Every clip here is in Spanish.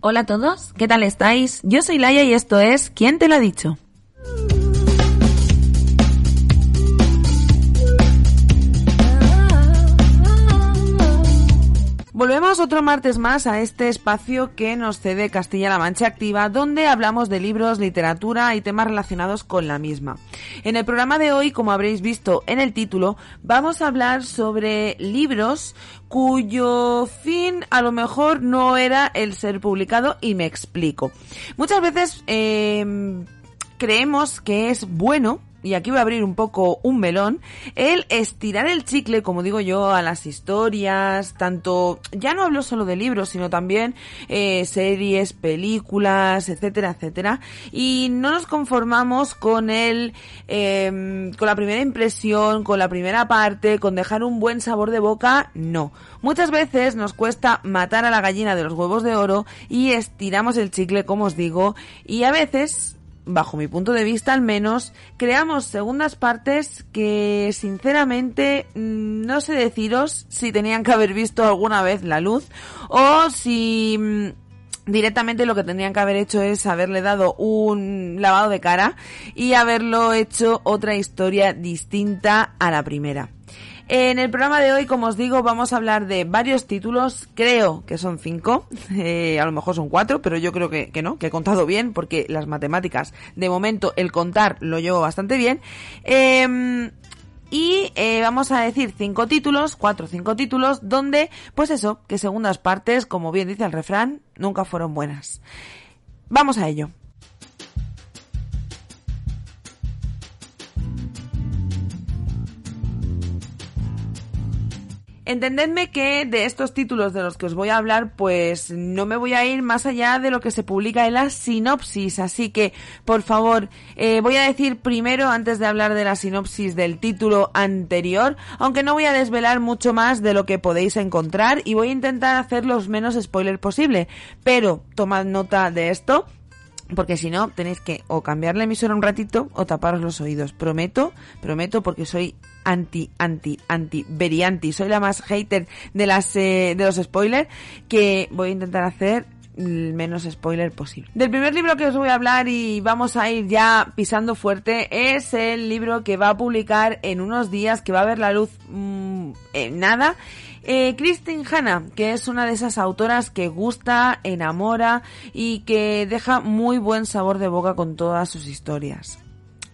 Hola a todos, ¿qué tal estáis? Yo soy Laia y esto es ¿Quién te lo ha dicho? Volvemos otro martes más a este espacio que nos cede Castilla-La Mancha Activa, donde hablamos de libros, literatura y temas relacionados con la misma. En el programa de hoy, como habréis visto en el título, vamos a hablar sobre libros cuyo fin a lo mejor no era el ser publicado y me explico. Muchas veces eh, creemos que es bueno y aquí voy a abrir un poco un melón, el estirar el chicle, como digo yo, a las historias, tanto, ya no hablo solo de libros, sino también eh, series, películas, etcétera, etcétera, y no nos conformamos con el, eh, con la primera impresión, con la primera parte, con dejar un buen sabor de boca, no. Muchas veces nos cuesta matar a la gallina de los huevos de oro y estiramos el chicle, como os digo, y a veces bajo mi punto de vista al menos, creamos segundas partes que sinceramente mm, no sé deciros si tenían que haber visto alguna vez la luz o si mm, directamente lo que tendrían que haber hecho es haberle dado un lavado de cara y haberlo hecho otra historia distinta a la primera. En el programa de hoy, como os digo, vamos a hablar de varios títulos, creo que son cinco, eh, a lo mejor son cuatro, pero yo creo que, que, no, que he contado bien, porque las matemáticas, de momento, el contar lo llevo bastante bien. Eh, y eh, vamos a decir cinco títulos, cuatro o cinco títulos, donde, pues eso, que segundas partes, como bien dice el refrán, nunca fueron buenas. Vamos a ello. Entendedme que de estos títulos de los que os voy a hablar, pues no me voy a ir más allá de lo que se publica en la sinopsis. Así que, por favor, eh, voy a decir primero, antes de hablar de la sinopsis del título anterior, aunque no voy a desvelar mucho más de lo que podéis encontrar y voy a intentar hacer los menos spoiler posible. Pero tomad nota de esto porque si no tenéis que o cambiar la emisora un ratito o taparos los oídos. Prometo, prometo porque soy anti, anti, anti, very anti. Soy la más hater de las eh, de los spoilers que voy a intentar hacer el menos spoiler posible. Del primer libro que os voy a hablar y vamos a ir ya pisando fuerte es el libro que va a publicar en unos días, que va a ver la luz mmm, en nada eh, Christine Hanna, que es una de esas autoras que gusta, enamora y que deja muy buen sabor de boca con todas sus historias.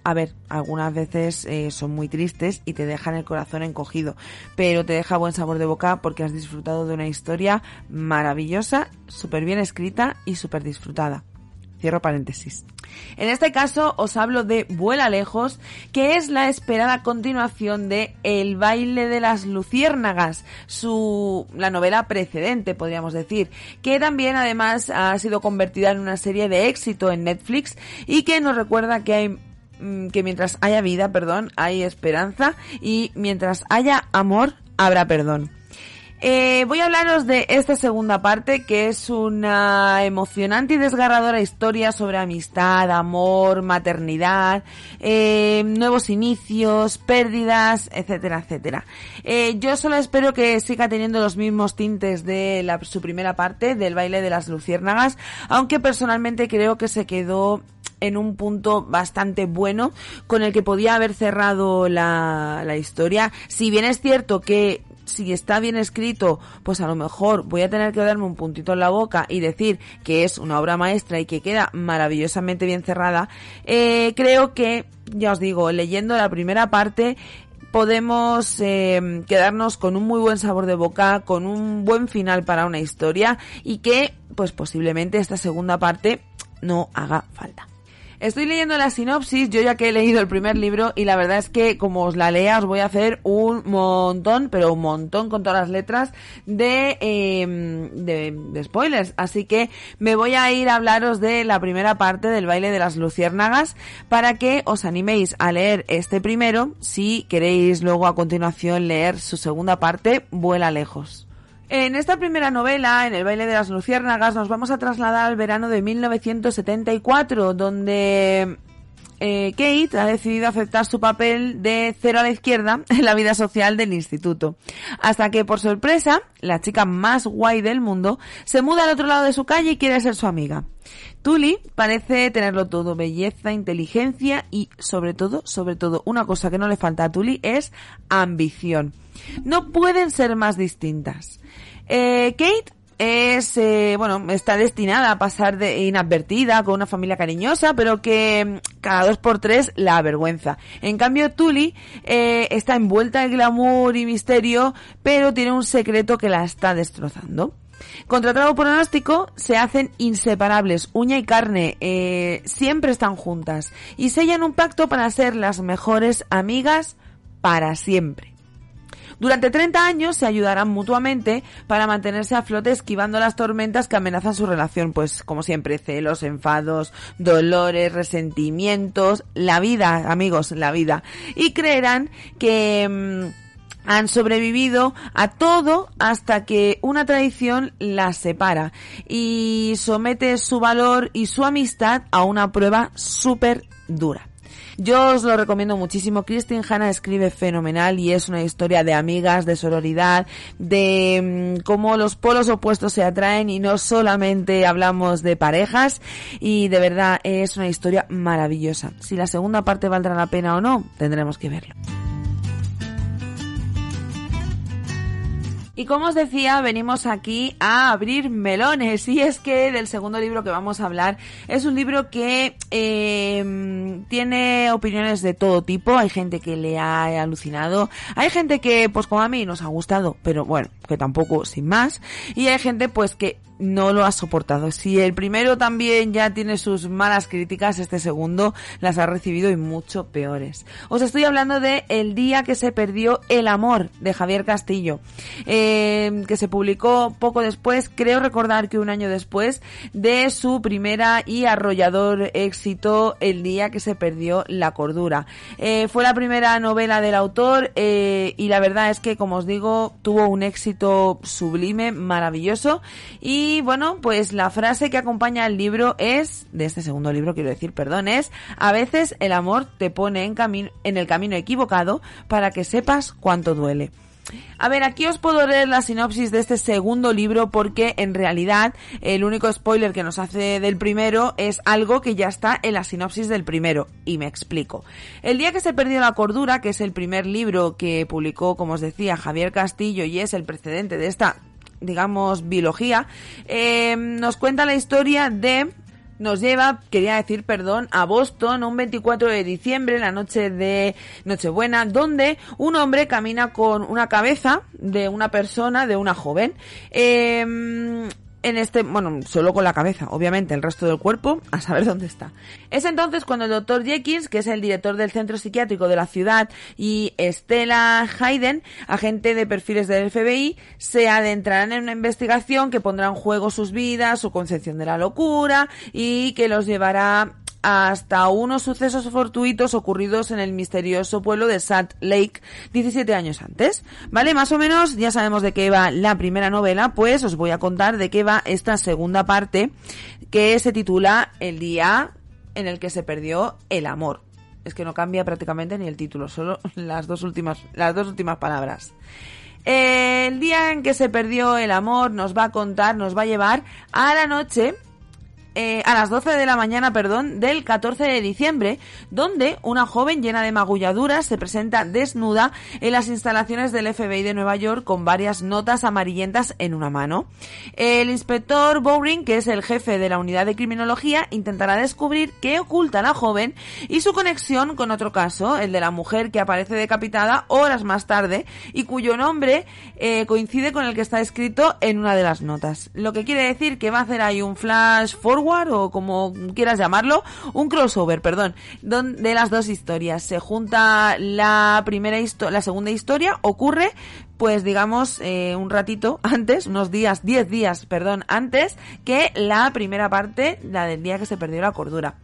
A ver, algunas veces eh, son muy tristes y te dejan el corazón encogido, pero te deja buen sabor de boca porque has disfrutado de una historia maravillosa, súper bien escrita y súper disfrutada. Cierro paréntesis. En este caso os hablo de Vuela lejos, que es la esperada continuación de El baile de las luciérnagas, su la novela precedente, podríamos decir, que también además ha sido convertida en una serie de éxito en Netflix y que nos recuerda que hay mm, que mientras haya vida, perdón, hay esperanza y mientras haya amor, habrá perdón. Eh, voy a hablaros de esta segunda parte, que es una emocionante y desgarradora historia sobre amistad, amor, maternidad, eh, nuevos inicios, pérdidas, etcétera, etcétera. Eh, yo solo espero que siga teniendo los mismos tintes de su primera parte, del baile de las luciérnagas, aunque personalmente creo que se quedó en un punto bastante bueno con el que podía haber cerrado la historia. Si bien es cierto que si está bien escrito, pues a lo mejor voy a tener que darme un puntito en la boca y decir que es una obra maestra y que queda maravillosamente bien cerrada, eh, creo que, ya os digo, leyendo la primera parte, podemos eh, quedarnos con un muy buen sabor de boca, con un buen final para una historia y que, pues posiblemente esta segunda parte no haga falta. Estoy leyendo la sinopsis, yo ya que he leído el primer libro y la verdad es que como os la lea os voy a hacer un montón, pero un montón con todas las letras de, em, de, spoilers. Así que me voy a ir a hablaros de la primera parte del baile de las luciérnagas para que os animéis a leer este primero si queréis luego a continuación leer su segunda parte, Vuela lejos. En esta primera novela, en El baile de las luciérnagas, nos vamos a trasladar al verano de 1974, donde eh, Kate ha decidido aceptar su papel de cero a la izquierda en la vida social del instituto. Hasta que, por sorpresa, la chica más guay del mundo se muda al otro lado de su calle y quiere ser su amiga. Tully parece tenerlo todo, belleza, inteligencia y, sobre todo, sobre todo, una cosa que no le falta a Tully es ambición. No pueden ser más distintas. Eh, Kate es, eh, bueno, está destinada a pasar de inadvertida con una familia cariñosa, pero que mm, cada dos por tres la avergüenza. En cambio, Tully eh, está envuelta en glamour y misterio, pero tiene un secreto que la está destrozando. Contra todo pronóstico, se hacen inseparables, uña y carne, eh, siempre están juntas y sellan un pacto para ser las mejores amigas para siempre. Durante 30 años se ayudarán mutuamente para mantenerse a flote esquivando las tormentas que amenazan su relación, pues como siempre, celos, enfados, dolores, resentimientos, la vida, amigos, la vida. Y creerán que... Mm, han sobrevivido a todo hasta que una tradición las separa y somete su valor y su amistad a una prueba súper dura. Yo os lo recomiendo muchísimo. Christine Hanna escribe fenomenal y es una historia de amigas, de sororidad, de mm, cómo los polos opuestos se atraen y no solamente hablamos de parejas y de verdad es una historia maravillosa. Si la segunda parte valdrá la pena o no, tendremos que verlo. Y como os decía, venimos aquí a abrir melones. Y es que del segundo libro que vamos a hablar es un libro que eh, tiene opiniones de todo tipo. Hay gente que le ha alucinado. Hay gente que, pues como a mí, nos ha gustado, pero bueno, que tampoco sin más. Y hay gente, pues que no lo ha soportado. Si el primero también ya tiene sus malas críticas, este segundo las ha recibido y mucho peores. Os estoy hablando de El día que se perdió el amor de Javier Castillo, eh, que se publicó poco después, creo recordar que un año después de su primera y arrollador éxito El día que se perdió la cordura. Eh, fue la primera novela del autor eh, y la verdad es que, como os digo, tuvo un éxito sublime, maravilloso y bueno, pues la frase que acompaña al libro es, de este segundo libro quiero decir, perdón, es, a veces el amor te pone en, en el camino equivocado para que sepas cuánto duele. A ver, aquí os puedo leer la sinopsis de este segundo libro porque en realidad el único spoiler que nos hace del primero es algo que ya está en la sinopsis del primero. Y me explico. El día que se perdió la cordura, que es el primer libro que publicó, como os decía, Javier Castillo y es el precedente de esta digamos, biología, eh, nos cuenta la historia de nos lleva, quería decir, perdón, a Boston un 24 de diciembre, la noche de Nochebuena, donde un hombre camina con una cabeza de una persona, de una joven. Eh, en este, bueno, solo con la cabeza, obviamente, el resto del cuerpo, a saber dónde está. Es entonces cuando el doctor Jenkins, que es el director del centro psiquiátrico de la ciudad, y Stella Hayden, agente de perfiles del FBI, se adentrarán en una investigación que pondrá en juego sus vidas, su concepción de la locura, y que los llevará hasta unos sucesos fortuitos ocurridos en el misterioso pueblo de Salt Lake 17 años antes. ¿Vale? Más o menos ya sabemos de qué va la primera novela, pues os voy a contar de qué va esta segunda parte que se titula El día en el que se perdió el amor. Es que no cambia prácticamente ni el título, solo las dos últimas, las dos últimas palabras. El día en que se perdió el amor nos va a contar, nos va a llevar a la noche eh, a las 12 de la mañana, perdón, del 14 de diciembre, donde una joven llena de magulladuras se presenta desnuda en las instalaciones del FBI de Nueva York con varias notas amarillentas en una mano. El inspector Bowring, que es el jefe de la unidad de criminología, intentará descubrir qué oculta la joven y su conexión con otro caso, el de la mujer que aparece decapitada horas más tarde y cuyo nombre eh, coincide con el que está escrito en una de las notas. Lo que quiere decir que va a hacer ahí un flash forward O como quieras llamarlo, un crossover, perdón, de las dos historias. Se junta la primera la segunda historia, ocurre pues digamos eh, un ratito antes, unos días, 10 días, perdón, antes que la primera parte, la del día que se perdió la cordura.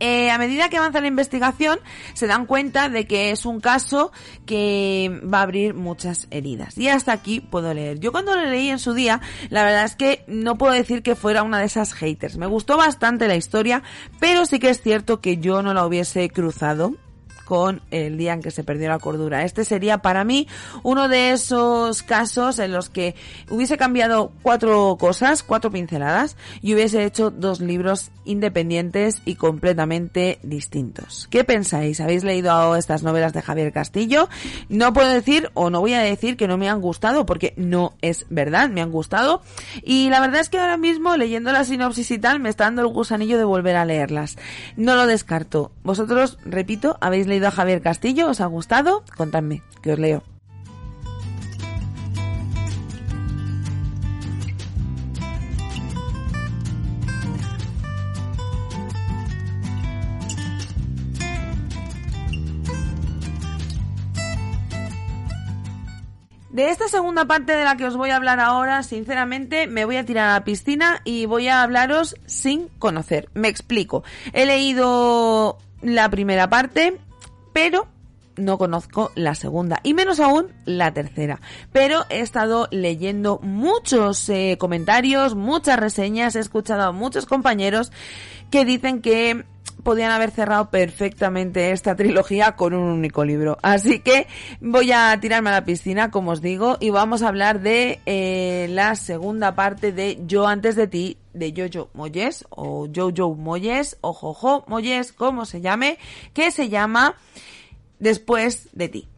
Eh, a medida que avanza la investigación, se dan cuenta de que es un caso que va a abrir muchas heridas. Y hasta aquí puedo leer. Yo cuando lo leí en su día, la verdad es que no puedo decir que fuera una de esas haters. Me gustó bastante la historia, pero sí que es cierto que yo no la hubiese cruzado con el día en que se perdió la cordura. Este sería para mí uno de esos casos en los que hubiese cambiado cuatro cosas, cuatro pinceladas y hubiese hecho dos libros independientes y completamente distintos. ¿Qué pensáis? ¿Habéis leído estas novelas de Javier Castillo? No puedo decir o no voy a decir que no me han gustado porque no es verdad, me han gustado y la verdad es que ahora mismo leyendo la sinopsis y tal me está dando el gusanillo de volver a leerlas. No lo descarto. Vosotros, repito, habéis leído a Javier Castillo? ¿Os ha gustado? Contadme, que os leo. De esta segunda parte de la que os voy a hablar ahora, sinceramente, me voy a tirar a la piscina y voy a hablaros sin conocer. Me explico. He leído la primera parte, pero no conozco la segunda y menos aún la tercera. Pero he estado leyendo muchos eh, comentarios, muchas reseñas, he escuchado a muchos compañeros que dicen que podían haber cerrado perfectamente esta trilogía con un único libro. Así que voy a tirarme a la piscina, como os digo, y vamos a hablar de eh, la segunda parte de Yo antes de ti, de Jojo Moyes, o Jojo Moyes, o Jojo Moyes, como se llame, que se llama después de ti.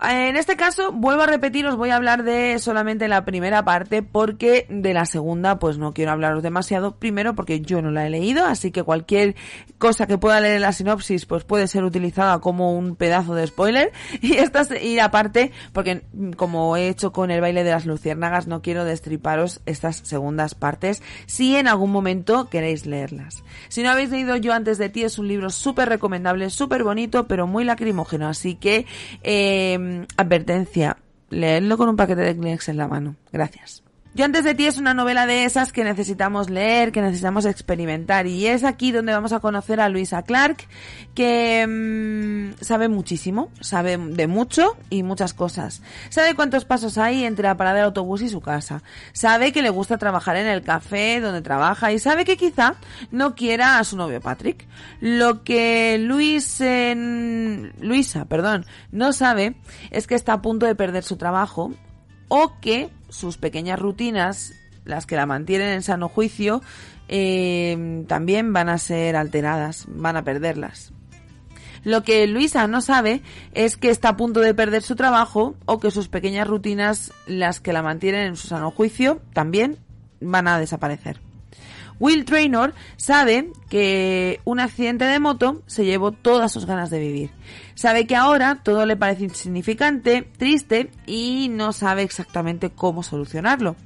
En este caso, vuelvo a repetir, os voy a hablar de solamente la primera parte porque de la segunda pues no quiero hablaros demasiado. Primero porque yo no la he leído, así que cualquier cosa que pueda leer en la sinopsis pues puede ser utilizada como un pedazo de spoiler. Y esta y aparte porque como he hecho con el baile de las luciérnagas no quiero destriparos estas segundas partes si en algún momento queréis leerlas. Si no habéis leído Yo antes de ti es un libro súper recomendable, súper bonito pero muy lacrimógeno, así que... Eh, advertencia, leedlo con un paquete de Kleenex en la mano. Gracias. Yo antes de ti es una novela de esas que necesitamos leer, que necesitamos experimentar. Y es aquí donde vamos a conocer a Luisa Clark, que mm, sabe muchísimo, sabe de mucho y muchas cosas. Sabe cuántos pasos hay entre la parada del autobús y su casa. Sabe que le gusta trabajar en el café donde trabaja y sabe que quizá no quiera a su novio Patrick. Lo que Luis, Luisa, perdón, no sabe es que está a punto de perder su trabajo o que sus pequeñas rutinas, las que la mantienen en sano juicio, eh, también van a ser alteradas, van a perderlas. Lo que Luisa no sabe es que está a punto de perder su trabajo o que sus pequeñas rutinas, las que la mantienen en su sano juicio, también van a desaparecer. Will Traynor sabe que un accidente de moto se llevó todas sus ganas de vivir. Sabe que ahora todo le parece insignificante, triste y no sabe exactamente cómo solucionarlo.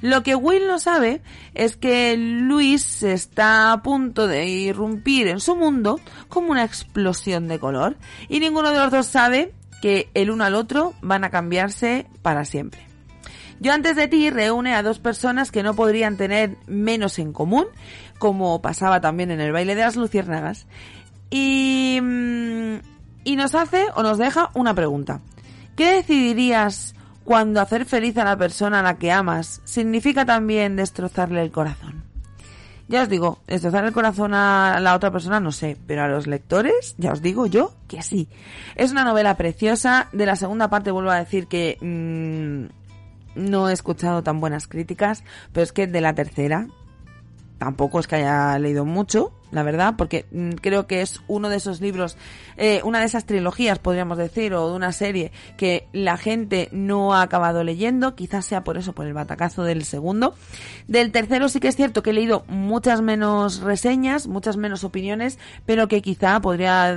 Lo que Will no sabe es que Luis está a punto de irrumpir en su mundo como una explosión de color y ninguno de los dos sabe que el uno al otro van a cambiarse para siempre. Yo antes de ti reúne a dos personas que no podrían tener menos en común, como pasaba también en el baile de las luciérnagas, y, mm, y nos hace o nos deja una pregunta. ¿Qué decidirías cuando hacer feliz a la persona a la que amas significa también destrozarle el corazón? Ya os digo, destrozar el corazón a la otra persona no sé, pero a los lectores, ya os digo yo que sí. Es una novela preciosa. De la segunda parte vuelvo a decir que mm, no he escuchado tan buenas críticas, pero es que de la tercera tampoco es que haya leído mucho, la verdad, porque mm, creo que es uno de esos libros, eh, una de esas trilogías, podríamos decir, o de una serie que la gente no ha acabado leyendo, quizás sea por eso, por el batacazo del segundo. Del tercero sí que es cierto que he leído muchas menos reseñas, muchas menos opiniones, pero que quizá podría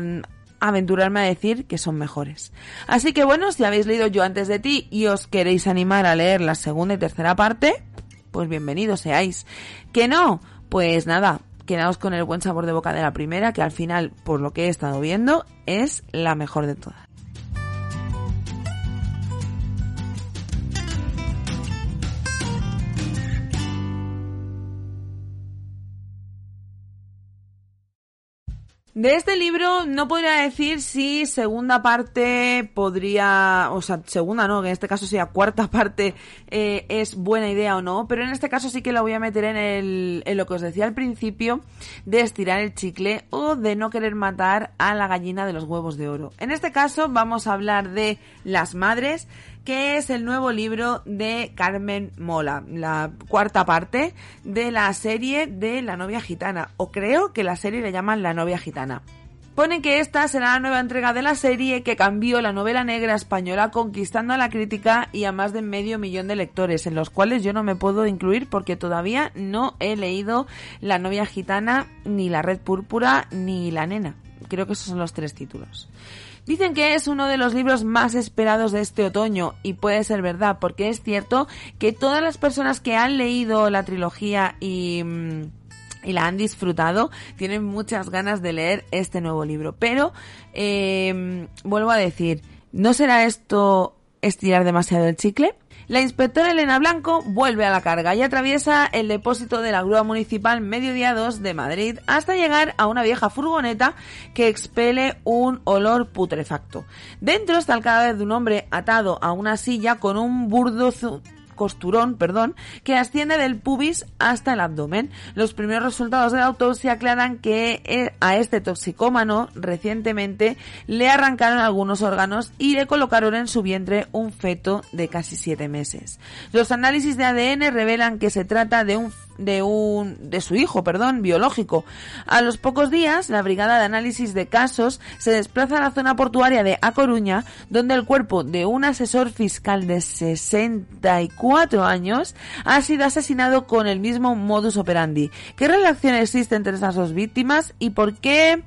aventurarme a decir que son mejores. Así que bueno, si habéis leído yo antes de ti y os queréis animar a leer la segunda y tercera parte, pues bienvenidos seáis. Que no, Pues nada, quedaos con el buen sabor de boca de la primera, que al final, por lo que he estado viendo, es la mejor de todas. De este libro no podría decir si segunda parte podría, o sea, segunda no, que en este caso sea cuarta parte eh, es buena idea o no, pero en este caso sí que la voy a meter en, el, en lo que os decía al principio de estirar el chicle o de no querer matar a la gallina de los huevos de oro. En este caso vamos a hablar de las madres, que es el nuevo libro de Carmen Mola, la cuarta parte de la serie de La novia gitana, o creo que la serie le llaman La novia gitana. Pone que esta será la nueva entrega de la serie que cambió la novela negra española conquistando a la crítica y a más de medio millón de lectores, en los cuales yo no me puedo incluir porque todavía no he leído La novia gitana, ni La red púrpura, ni La nena. Creo que esos son los tres títulos. Dicen que es uno de los libros más esperados de este otoño y puede ser verdad porque es cierto que todas las personas que han leído la trilogía y mm, y la han disfrutado, tienen muchas ganas de leer este nuevo libro. Pero, eh, vuelvo a decir, ¿no será esto estirar demasiado el chicle? La inspectora Elena Blanco vuelve a la carga y atraviesa el depósito de la grúa municipal Mediodía 2 de Madrid hasta llegar a una vieja furgoneta que expele un olor putrefacto. Dentro está el cadáver de un hombre atado a una silla con un burdo costurón, perdón, que asciende del pubis hasta el abdomen. Los primeros resultados de la autopsia aclaran que eh, a este toxicómano recientemente le arrancaron algunos órganos y le colocaron en su vientre un feto de casi siete meses. Los análisis de ADN revelan que se trata de un de un de su hijo, perdón, biológico. A los pocos días, la brigada de análisis de casos se desplaza a la zona portuaria de A Coruña, donde el cuerpo de un asesor fiscal de 64 años ha sido asesinado con el mismo modus operandi. ¿Qué relación existe entre esas dos víctimas y por qué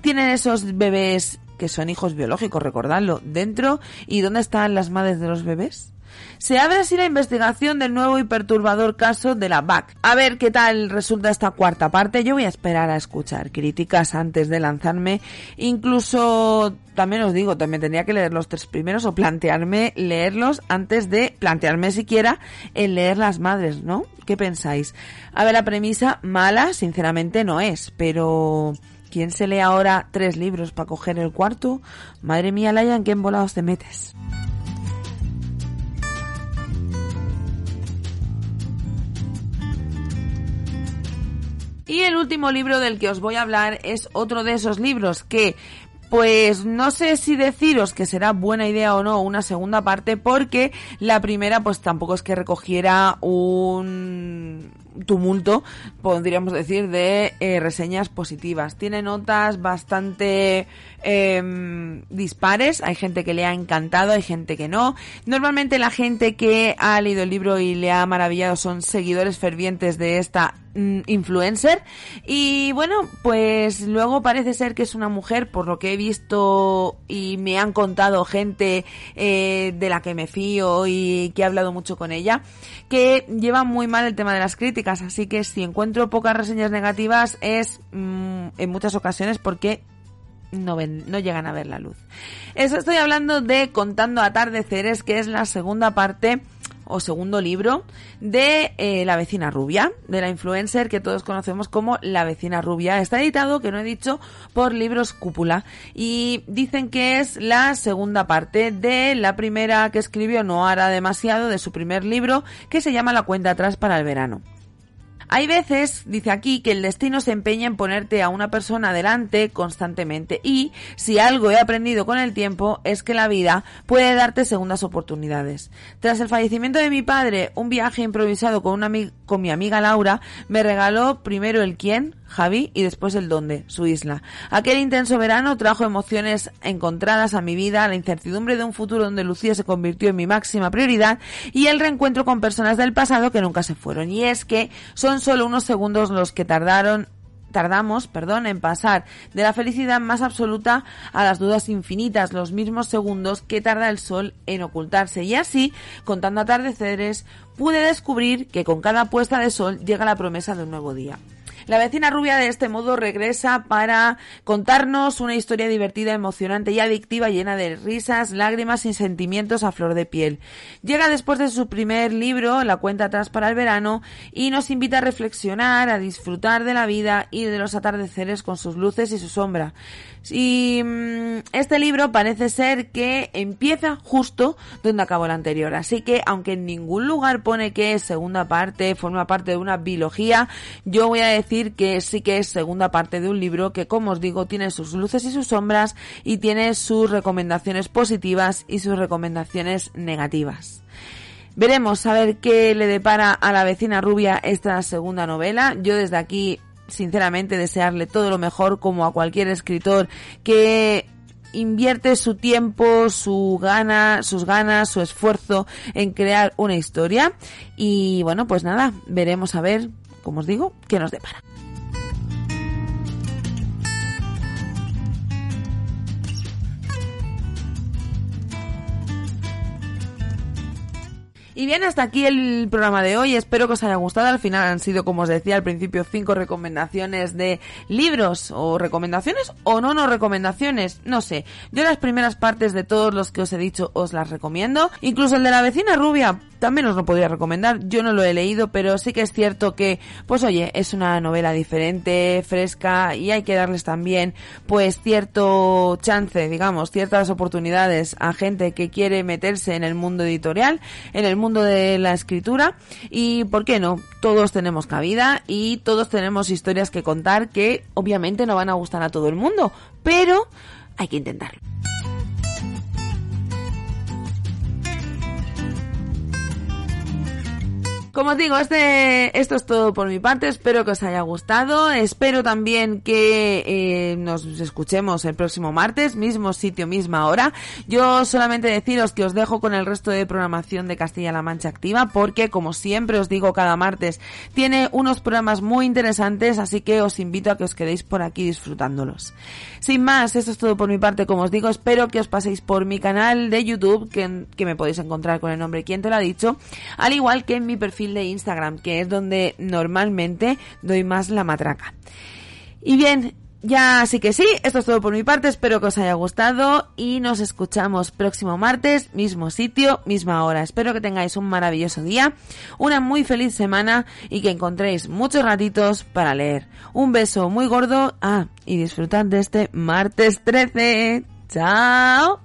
tienen esos bebés que son hijos biológicos, recordadlo, dentro y dónde están las madres de los bebés? Se abre así la investigación del nuevo y perturbador caso de la BAC. A ver qué tal resulta esta cuarta parte. Yo voy a esperar a escuchar críticas antes de lanzarme. Incluso, también os digo, también tendría que leer los tres primeros o plantearme leerlos antes de plantearme siquiera el leer las madres, ¿no? ¿Qué pensáis? A ver, la premisa mala, sinceramente no es, pero... ¿Quién se lee ahora tres libros para coger el cuarto? Madre mía, Laia, ¿en qué embolados te metes? Y el último libro del que os voy a hablar es otro de esos libros que pues no sé si deciros que será buena idea o no una segunda parte porque la primera pues tampoco es que recogiera un tumulto, podríamos decir, de eh, reseñas positivas. Tiene notas bastante eh, dispares, hay gente que le ha encantado, hay gente que no. Normalmente la gente que ha leído el libro y le ha maravillado son seguidores fervientes de esta mm, influencer. Y bueno pues luego parece ser que es una mujer por lo que he visto y me han contado gente eh, de la que me fío y que he hablado mucho con ella que lleva muy mal el tema de las críticas. Así que si encuentro pocas reseñas negativas es mm, en muchas ocasiones porque no, ven, no llegan a ver la luz. Eso estoy hablando de Contando Atardeceres, que es la segunda parte o segundo libro de eh, La vecina rubia, de la influencer que todos conocemos como La vecina rubia. Está editado, que no he dicho, por Libros Cúpula y dicen que es la segunda parte de la primera que escribió no hará demasiado de su primer libro que se llama La cuenta atrás para el verano. Hay veces, dice aquí, que el destino se empeña en ponerte a una persona delante constantemente y, si algo he aprendido con el tiempo, es que la vida puede darte segundas oportunidades. Tras el fallecimiento de mi padre, un viaje improvisado con, una con mi amiga Laura me regaló primero el quién, Javi, y después el dónde, su isla. Aquel intenso verano trajo emociones encontradas a mi vida, la incertidumbre de un futuro donde Lucía se convirtió en mi máxima prioridad y el reencuentro con personas del pasado que nunca se fueron. Y es que son solo unos segundos los que tardaron tardamos, perdón, en pasar de la felicidad más absoluta a las dudas infinitas, los mismos segundos que tarda el sol en ocultarse. Y así, contando atardeceres, pude descubrir que con cada puesta de sol llega la promesa de un nuevo día. La vecina rubia de este modo regresa para contarnos una historia divertida, emocionante y adictiva llena de risas, lágrimas y sentimientos a flor de piel. Llega después de su primer libro, La cuenta atrás para el verano, y nos invita a reflexionar, a disfrutar de la vida y de los atardeceres con sus luces y su sombra. Y mm, este libro parece ser que empieza justo donde acabó el anterior. Así que, aunque en ningún lugar pone que es segunda parte, forma parte de una biología, yo voy a decir que sí que es segunda parte de un libro que, como os digo, tiene sus luces y sus sombras y tiene sus recomendaciones positivas y sus recomendaciones negativas. Veremos a ver qué le depara a la vecina rubia esta segunda novela. Yo desde aquí sinceramente desearle todo lo mejor como a cualquier escritor que invierte su tiempo, su gana, sus ganas, su esfuerzo en crear una historia. Y bueno, pues nada, veremos a ver, como os digo, qué nos depara. Y bien, hasta aquí el programa de hoy. Espero que os haya gustado. Al final han sido, como os decía al principio, cinco recomendaciones de libros o recomendaciones o no no recomendaciones. No sé. Yo las primeras partes de todos los que os he dicho os las recomiendo. Incluso el de la vecina rubia también os lo podría recomendar. Yo no lo he leído, pero sí que es cierto que, pues oye, es una novela diferente, fresca y hay que darles también, pues cierto chance, digamos, ciertas oportunidades a gente que quiere meterse en el mundo editorial, en el de la escritura y, ¿por qué no? Todos tenemos cabida y todos tenemos historias que contar que obviamente no van a gustar a todo el mundo, pero hay que intentarlo. Como os digo, este, esto es todo por mi parte. Espero que os haya gustado. Espero también que eh, nos escuchemos el próximo martes, mismo sitio, misma hora. Yo solamente deciros que os dejo con el resto de programación de Castilla-La Mancha Activa, porque como siempre os digo cada martes, tiene unos programas muy interesantes, así que os invito a que os quedéis por aquí disfrutándolos. Sin más, esto es todo por mi parte. Como os digo, espero que os paséis por mi canal de YouTube, que, me podéis encontrar con el nombre Quien te lo ha dicho, al igual que en mi de Instagram, que es donde normalmente doy más la matraca. Y bien, ya sí que sí, esto es todo por mi parte, espero que os haya gustado y nos escuchamos próximo martes, mismo sitio, misma hora. Espero que tengáis un maravilloso día, una muy feliz semana y que encontréis muchos ratitos para leer. Un beso muy gordo, ah, y disfrutad de este martes 13. Chao.